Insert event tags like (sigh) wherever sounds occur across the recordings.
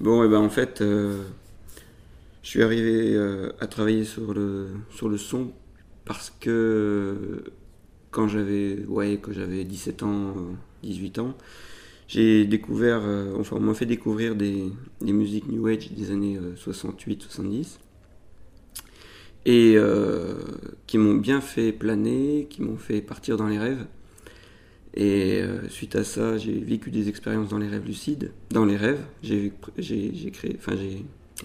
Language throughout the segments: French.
Bon, et ben en fait, je suis arrivé à travailler sur le, sur le son parce que quand j'avais ouais, j'avais 17 ans, 18 ans, j'ai découvert, enfin on m'a fait découvrir des, musiques New Age des années 68-70 et euh, qui m'ont bien fait planer, qui m'ont fait partir dans les rêves. Et euh, suite à ça, j'ai vécu des expériences dans les rêves lucides, dans les rêves. J'ai créé, enfin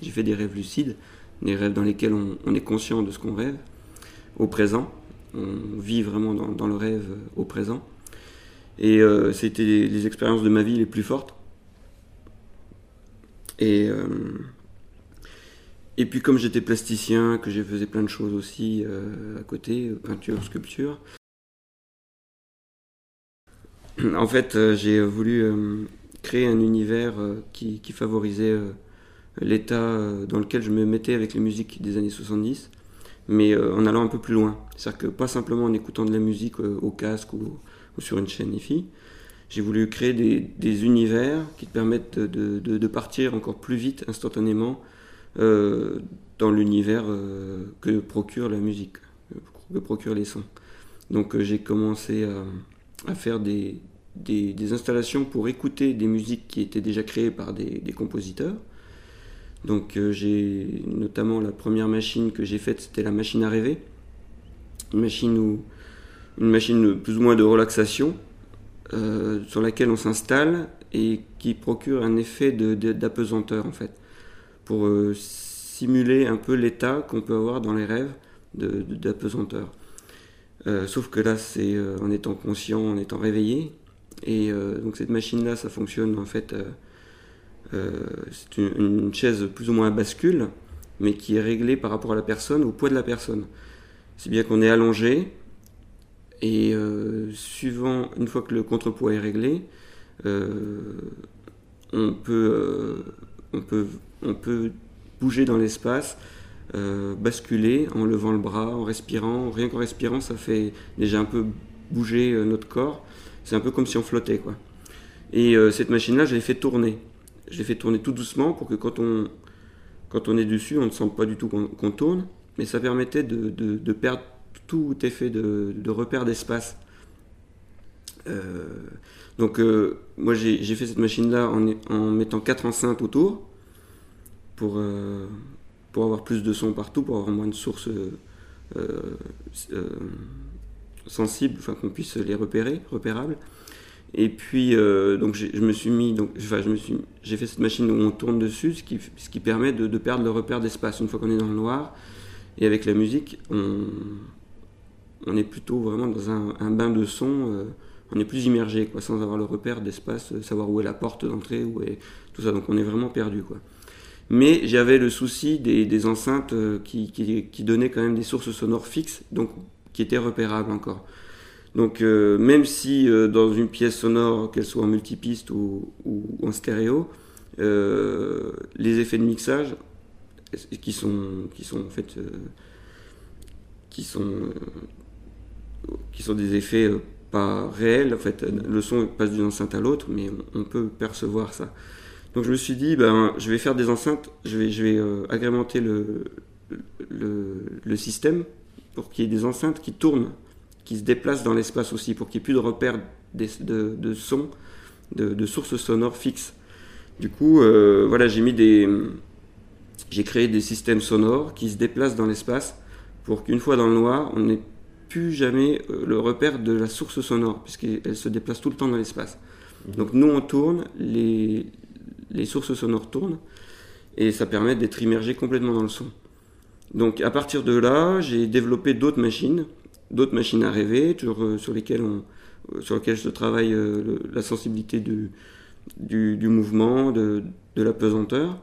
j'ai fait des rêves lucides, des rêves dans lesquels on, est conscient de ce qu'on rêve au présent. On vit vraiment dans, le rêve au présent. Et euh, c'était les, expériences de ma vie les plus fortes. Et et puis comme j'étais plasticien, que je faisais plein de choses aussi euh, à côté, peinture, sculpture, (clears throat) en fait euh, j'ai voulu euh, créer un univers qui, favorisait l'état dans lequel je me mettais avec les musiques des années 70, mais en allant un peu plus loin. C'est-à-dire que pas simplement en écoutant de la musique au casque ou, sur une chaîne IFI, j'ai voulu créer des, univers qui te permettent de partir encore plus vite, instantanément, euh, dans l'univers euh, que procure la musique, que procure les sons. Donc euh, j'ai commencé à, faire des, des, installations pour écouter des musiques qui étaient déjà créées par des, compositeurs. Donc j'ai notamment la première machine que j'ai faite, c'était la machine à rêver, une machine où, une machine plus ou moins de relaxation sur laquelle on s'installe et qui procure un effet d'apesanteur en fait pour euh, simuler un peu l'état qu'on peut avoir dans les rêves d'apesanteur. Euh, sauf que là, c'est euh, en étant conscient, en étant réveillé. Et donc cette machine-là, ça fonctionne en fait. c'est une, chaise plus ou moins à bascule, mais qui est réglée par rapport à la personne, au poids de la personne. C'est bien qu'on est allongé, et suivant, une fois que le contrepoids est réglé, on peut on peut, on peut bouger dans l'espace, euh, basculer en levant le bras, en respirant. Rien qu'en respirant, ça fait déjà un peu bouger euh, notre corps. C'est un peu comme si on flottait. Quoi. Et euh, cette machine-là, je l'ai fait tourner. Je l'ai fait tourner tout doucement pour que quand on, quand on est dessus, on ne sente pas du tout qu'on tourne. Mais ça permettait de, perdre tout effet de, de repère d'espace. donc moi j'ai fait cette machine là en, en mettant quatre enceintes autour pour, euh, pour avoir plus de son partout, pour avoir moins de sources euh, euh, sensibles, enfin qu'on puisse les repérer, repérables. Et puis, donc je me suis mis, donc, enfin, je me suis, j'ai fait cette machine où on tourne dessus, ce qui, ce qui permet de, perdre le repère d'espace. Une fois qu'on est dans le noir, et avec la musique, on, on est plutôt vraiment dans un, bain de son. on est plus immergé, quoi, sans avoir le repère d'espace, savoir où est la porte d'entrée, où est tout ça. Donc on est vraiment perdu, quoi mais j'avais le souci des, enceintes euh, qui, donnaient quand même des sources sonores fixes, donc qui étaient repérables encore. Donc euh, même si euh, dans une pièce sonore, qu'elle soit en multipiste ou, en stéréo, les effets de mixage, qui sont, qui sont en fait, qui sont, qui sont des effets pas réels, en fait, le son passe d'une enceinte à l'autre, mais on peut percevoir ça. Donc je me suis dit, ben, je vais faire des enceintes, je vais, euh, agrémenter le, le, système pour qu'il y ait des enceintes qui tournent, qui se déplacent dans l'espace aussi, pour qu'il n'y ait plus de repères de, de, de son, de, de, sources sonores fixes. Du coup, euh, voilà, j'ai mis des, j'ai créé des systèmes sonores qui se déplacent dans l'espace pour qu'une fois dans le noir, on n'ait plus jamais euh, le repère de la source sonore, puisqu'elle se déplace tout le temps dans l'espace. Donc nous, on tourne, les, les sources sonores tournent et ça permet d'être immergé complètement dans le son. Donc à partir de là, j'ai développé d'autres machines, d'autres machines à rêver, euh, sur, lesquelles on, euh, sur lesquelles je travaille euh, la sensibilité du, du, mouvement, de, la pesanteur.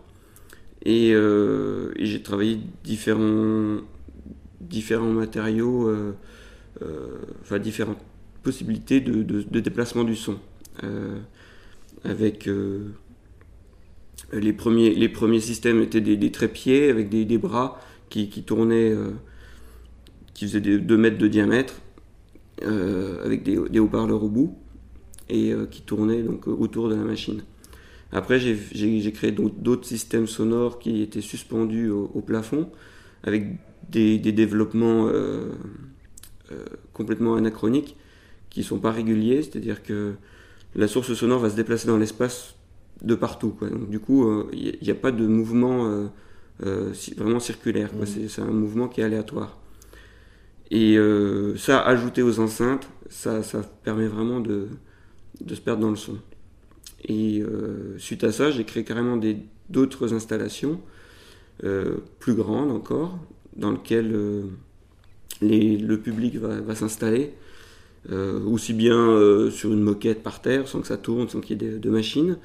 Et, j'ai travaillé différents, différents matériaux, enfin différentes possibilités de, de, déplacement du son. avec les premiers, les premiers systèmes étaient des, trépieds avec des, bras qui, tournaient, euh, qui faisaient 2 mètres de diamètre, euh, avec des, haut-parleurs au bout, et euh, qui tournaient donc autour de la machine. Après, j'ai créé d'autres systèmes sonores qui étaient suspendus au, plafond, avec des, développements complètement anachroniques, qui sont pas réguliers, c'est-à-dire que la source sonore va se déplacer dans l'espace de partout. Donc, du coup, il n'y a, pas de mouvement vraiment circulaire. Mmh. C'est un mouvement qui est aléatoire. Et ça, ajouté aux enceintes, ça, ça permet vraiment de, de se perdre dans le son. Et euh, suite à ça, j'ai créé carrément d'autres installations euh, plus grandes encore, dans lesquelles euh, les, le public va, va s'installer, aussi bien sur une moquette par terre, sans que ça tourne, sans qu'il y ait de, machines,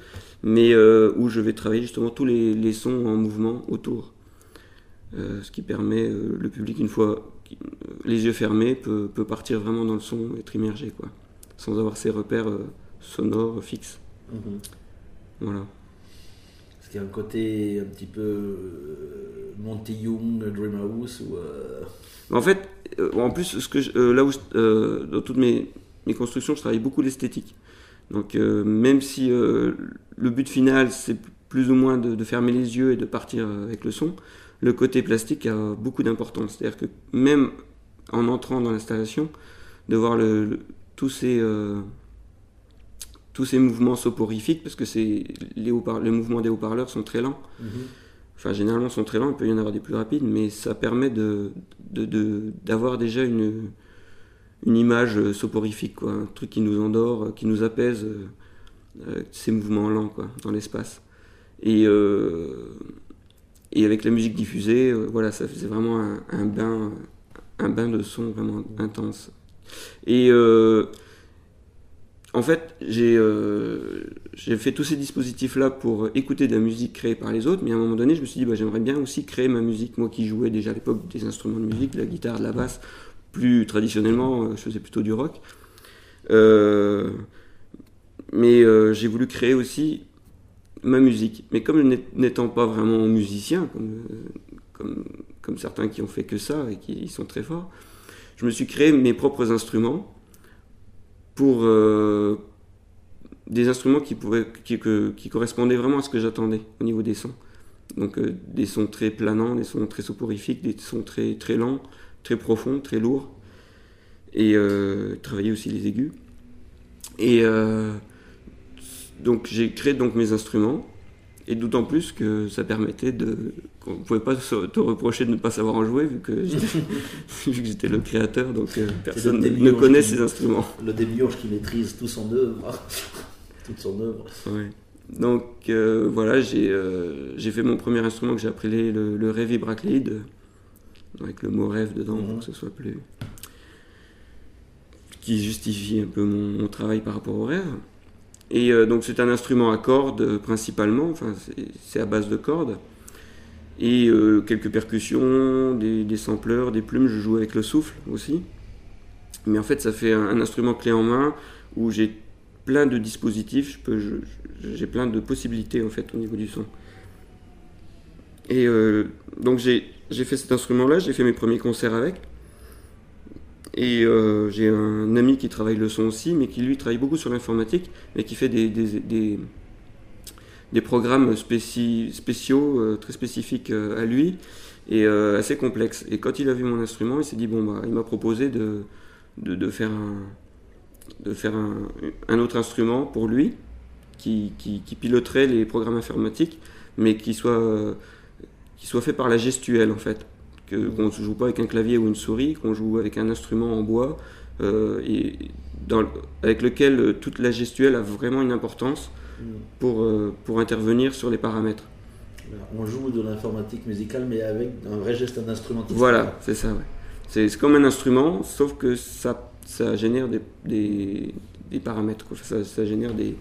mais où je vais travailler justement tous les, les sons en mouvement autour. ce qui permet le public, une fois les yeux fermés, peut, peut, partir vraiment dans le son, être immergé, quoi, sans avoir ses repères sonores fixes. Mhm. Voilà. Est-ce qu'il y a un côté un petit peu euh, Monty Young, Dreamhouse ou euh, En fait, euh, en plus, que là où dans toutes mes, constructions, je travaille beaucoup l'esthétique. Donc même si le but final c'est plus ou moins de, fermer les yeux et de partir avec le son, le côté plastique a beaucoup d'importance. C'est-à-dire que même en entrant dans l'installation, de voir tous ces tous ces mouvements soporifiques, parce que les mouvements des haut-parleurs sont très lents. Mhm. Enfin, généralement, sont très lents, il peut y en avoir des plus rapides, mais ça permet de, d'avoir déjà une, une image soporifique, quoi, un truc qui nous endort, qui nous apaise euh, ces mouvements lents quoi, dans l'espace. Et, euh, et avec la musique diffusée, euh, voilà, ça faisait vraiment un, bain, un bain de son vraiment intense. En fait, euh, j'ai fait tous ces dispositifs-là pour écouter de la musique créée par les autres, mais à un moment donné, je me suis dit, bah, j'aimerais bien aussi créer ma musique. Moi qui jouais déjà à l'époque des instruments de musique, de la guitare, de la basse, plus traditionnellement, euh, je faisais plutôt du rock. Euh, mais j'ai voulu créer aussi ma musique. Mais comme n'étant pas vraiment musicien, comme, comme certains qui ont fait que ça et qui sont très forts, je me suis créé mes propres instruments pour euh, des instruments qui, correspondaient vraiment à ce que j'attendais au niveau des sons. Donc euh, des sons très planants, des sons très soporifiques, des sons très, très lents, très profonds, très lourds. Et euh, travailler aussi les aigus. Et donc j'ai créé donc mes instruments et d'autant plus que ça permettait de. qu'on ne pouvait pas te reprocher de ne pas savoir en jouer, vu que j'étais (laughs) le créateur, donc euh, personne ne connaît ces instruments. Le démiurge qui maîtrise tout son œuvre, (laughs) toute son œuvre. Donc euh, voilà, euh, j'ai fait mon premier instrument que j'ai appelé le, le Rêve avec le mot rêve dedans, pour mhm. que ce soit plus. qui justifie un peu mon, mon travail par rapport au rêve. Et euh, donc c'est un instrument à cordes euh, principalement, enfin c'est à base de cordes. Et euh, quelques percussions, des, sampleurs, des plumes, je joue avec le souffle aussi. Mais en fait ça fait un, instrument clé en main où j'ai plein de dispositifs, j'ai plein de possibilités en fait au niveau du son. Et donc j'ai fait cet instrument-là, j'ai fait mes premiers concerts avec. Et euh, j'ai un ami qui travaille le son aussi, mais qui lui travaille beaucoup sur l'informatique, mais qui fait des, des, programmes spéciaux, euh, très spécifiques euh, à lui, et assez complexes. Et quand il a vu mon instrument, il s'est dit, bon, bah, il m'a proposé de, de, de, faire, un, de faire un, un, autre instrument pour lui, qui, qui, qui, piloterait les programmes informatiques, mais qui soit, qui soit fait par la gestuelle, en fait qu'on ne joue pas avec un clavier ou une souris, qu'on joue avec un instrument en bois, euh, et dans, avec lequel euh, toute la gestuelle a vraiment une importance mm. pour, euh, pour intervenir sur les paramètres. On joue de l'informatique musicale, mais avec un vrai geste d'instrumentation. Voilà, c'est ça. Ouais. C'est comme un instrument, sauf que ça, ça génère des, des, des paramètres, Ça, ça génère des,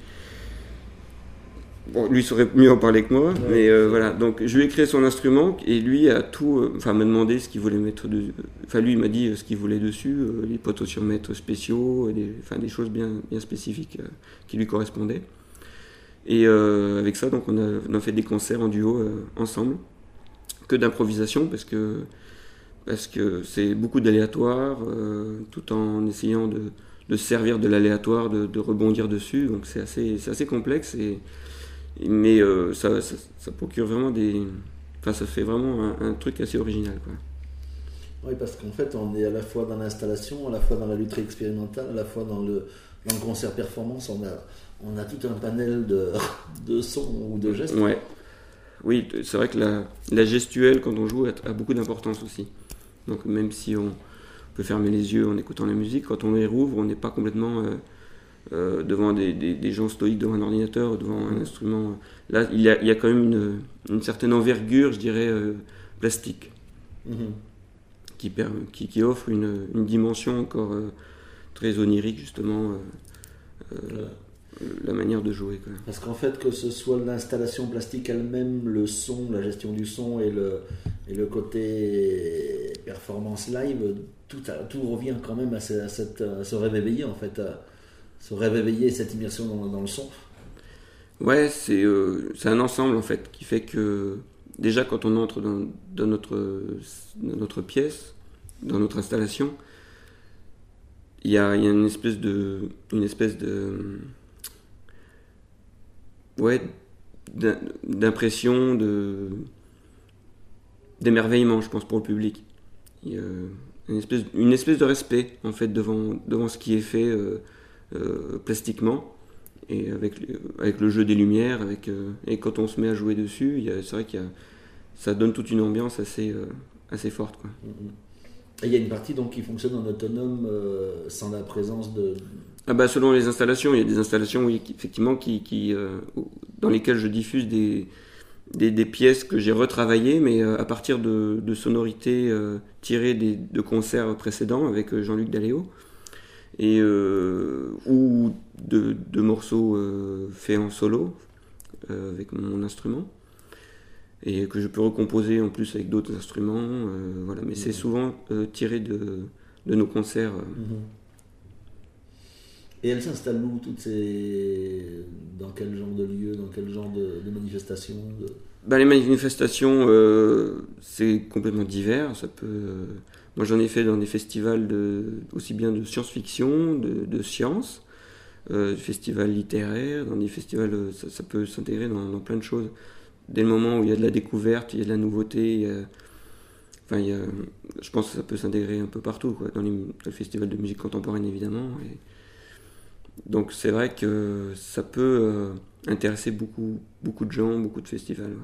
Bon, lui saurait mieux en parler que moi, mais euh, voilà. Donc, je lui ai créé son instrument et lui a tout, euh, enfin, m'a demandé ce qu'il voulait mettre. De, enfin, lui, il m'a dit euh, ce qu'il voulait dessus, les potentiomètres spéciaux, des, enfin, des choses bien, bien spécifiques qui lui correspondaient. Et avec ça, donc, on a, on a, fait des concerts en duo ensemble, que d'improvisation parce que parce que c'est beaucoup d'aléatoire, tout en essayant de, de servir de l'aléatoire, de, de, rebondir dessus. Donc, c'est assez, assez complexe et mais ça, ça, procure vraiment des. Enfin, ça fait vraiment un, truc assez original. Quoi. Oui, parce qu'en fait, on est à la fois dans l'installation, à la fois dans la lutte expérimentale, à la fois dans le, dans le concert performance. On a, on a tout un panel de, de sons ou de gestes. Ouais. Oui, c'est vrai que la, la, gestuelle, quand on joue, a, beaucoup d'importance aussi. Donc, même si on peut fermer les yeux en écoutant la musique, quand on les rouvre, on n'est pas complètement euh, euh, devant des, des, gens stoïques devant un ordinateur, devant un instrument. Là, il y a, il y a quand même une, une, certaine envergure, je dirais, euh, plastique, mm-hmm. qui, qui, qui, offre une, une dimension encore très onirique, justement la manière de jouer. Parce qu'en fait, que ce soit l'installation plastique elle-même, le son, la gestion du son et le, et le côté performance live, tout, tout revient quand même à, cette, se réveiller en fait, à se réveiller cette immersion dans, le son. Ouais, euh, c'est un ensemble en fait qui fait que déjà quand on entre dans, notre, notre pièce, dans notre installation, il y a, y a, une espèce de, une espèce de ouais, d'impression, de d'émerveillement, je pense, pour le public. Une espèce, une espèce de respect, en fait, devant, devant ce qui est fait euh, euh, plastiquement, et avec, avec le jeu des lumières, avec, euh, et quand on se met à jouer dessus, c'est vrai qu'il ça donne toute une ambiance assez, assez forte. Quoi. Et il y a une partie donc, qui fonctionne en autonome sans la présence de, ah bah, selon les installations, il y a des installations oui, effectivement qui, qui euh, dans lesquelles je diffuse des, des, pièces que j'ai retravaillées, mais euh, à partir de, de sonorités euh, tirées des, de concerts précédents avec Jean-Luc Daléo, et, ou de, de morceaux faits en solo avec mon instrument, et que je peux recomposer en plus avec d'autres instruments. voilà. Mais c'est mmh. souvent tiré de, de nos concerts. Mmh. Et elles s'installent où toutes ces... Dans quel genre de lieu, dans quel genre de, de manifestations ben, Les manifestations, euh, c'est complètement divers. Ça peut, euh, Moi j'en ai fait dans des festivals aussi bien de science-fiction, de, science, euh, festivals littéraires, dans des festivals, euh, ça, peut s'intégrer dans, plein de choses. Dès le moment où il y a de la découverte, il y a de la nouveauté, enfin, il y a, je pense que ça peut s'intégrer un peu partout, quoi, dans, les, dans les festivals de musique contemporaine évidemment. Donc c'est vrai que ça peut euh, intéresser beaucoup, beaucoup de gens, beaucoup de festivals.